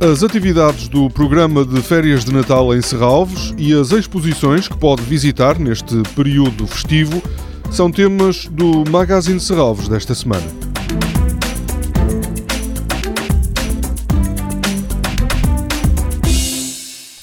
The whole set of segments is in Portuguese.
as atividades do programa de férias de Natal em Serralves e as exposições que pode visitar neste período festivo são temas do Magazine Serralves desta semana.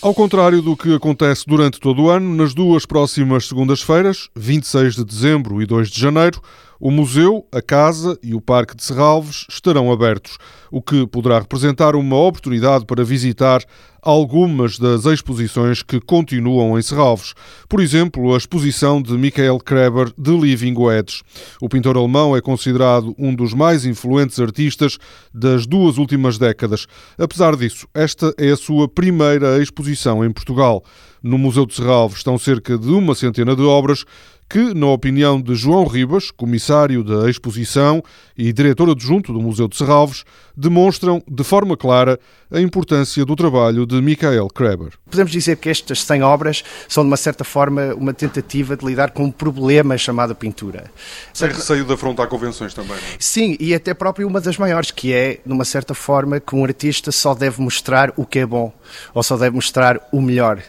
Ao contrário do que acontece durante todo o ano, nas duas próximas segundas-feiras, 26 de dezembro e 2 de janeiro, o museu, a casa e o Parque de Serralves estarão abertos, o que poderá representar uma oportunidade para visitar algumas das exposições que continuam em Serralves. Por exemplo, a exposição de Michael Kreber de Living Wedge. O pintor alemão é considerado um dos mais influentes artistas das duas últimas décadas. Apesar disso, esta é a sua primeira exposição em Portugal. No Museu de Serralves estão cerca de uma centena de obras que, na opinião de João Ribas, comissário da exposição e diretor adjunto do Museu de Serralves, demonstram de forma clara a importância do trabalho de Michael Kreber. Podemos dizer que estas 100 obras são, de uma certa forma, uma tentativa de lidar com um problema chamado pintura. Sem receio de afrontar convenções também. Não? É? Sim, e até próprio uma das maiores, que é, de uma certa forma, que um artista só deve mostrar o que é bom, ou só deve mostrar o melhor.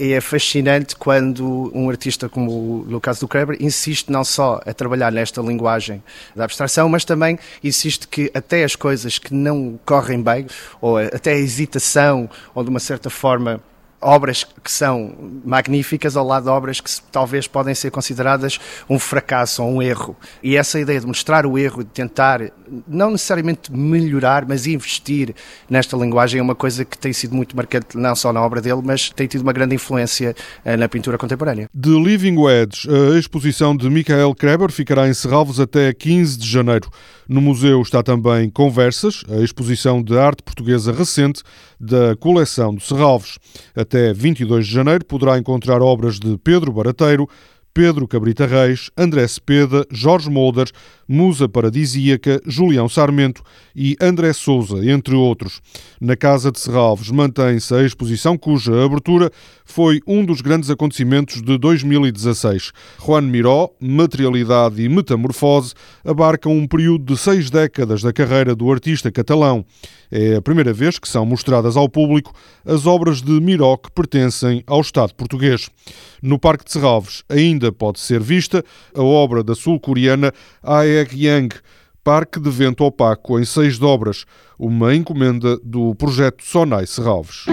E é fascinante quando um artista como no caso do Kreber insiste não só a trabalhar nesta linguagem da abstração, mas também insiste que até as coisas que não correm bem, ou até a hesitação, ou de uma certa forma obras que são magníficas ao lado de obras que talvez podem ser consideradas um fracasso ou um erro. E essa ideia de mostrar o erro, de tentar não necessariamente melhorar, mas investir nesta linguagem é uma coisa que tem sido muito marcante não só na obra dele, mas tem tido uma grande influência eh, na pintura contemporânea. The Living Wedge, a exposição de Michael Kreber ficará em Serralves até 15 de janeiro. No museu está também Conversas, a exposição de arte portuguesa recente da coleção de Serralves. Até 22 de janeiro poderá encontrar obras de Pedro Barateiro, Pedro Cabrita Reis, André Cepeda, Jorge Molder, Musa Paradisíaca, Julião Sarmento e André Souza, entre outros. Na Casa de Serralves mantém-se a exposição cuja abertura foi um dos grandes acontecimentos de 2016. Juan Miró, Materialidade e Metamorfose abarcam um período de seis décadas da carreira do artista catalão. É a primeira vez que são mostradas ao público as obras de Miró que pertencem ao Estado português. No Parque de Serralves ainda pode ser vista a obra da sul-coreana Aeg Yang, Parque de Vento Opaco em seis dobras, uma encomenda do projeto Sonai Serralves.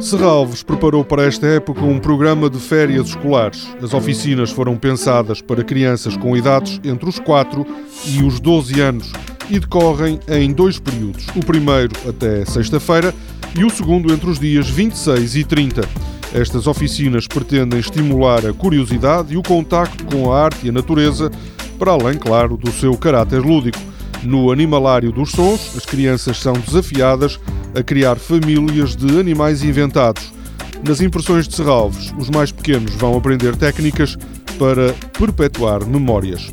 Serralves preparou para esta época um programa de férias escolares. As oficinas foram pensadas para crianças com idades entre os 4 e os 12 anos e decorrem em dois períodos. O primeiro até sexta-feira e o segundo entre os dias 26 e 30. Estas oficinas pretendem estimular a curiosidade e o contacto com a arte e a natureza, para além, claro, do seu caráter lúdico. No Animalário dos Sons, as crianças são desafiadas a criar famílias de animais inventados. Nas impressões de Serralves, os mais pequenos vão aprender técnicas para perpetuar memórias.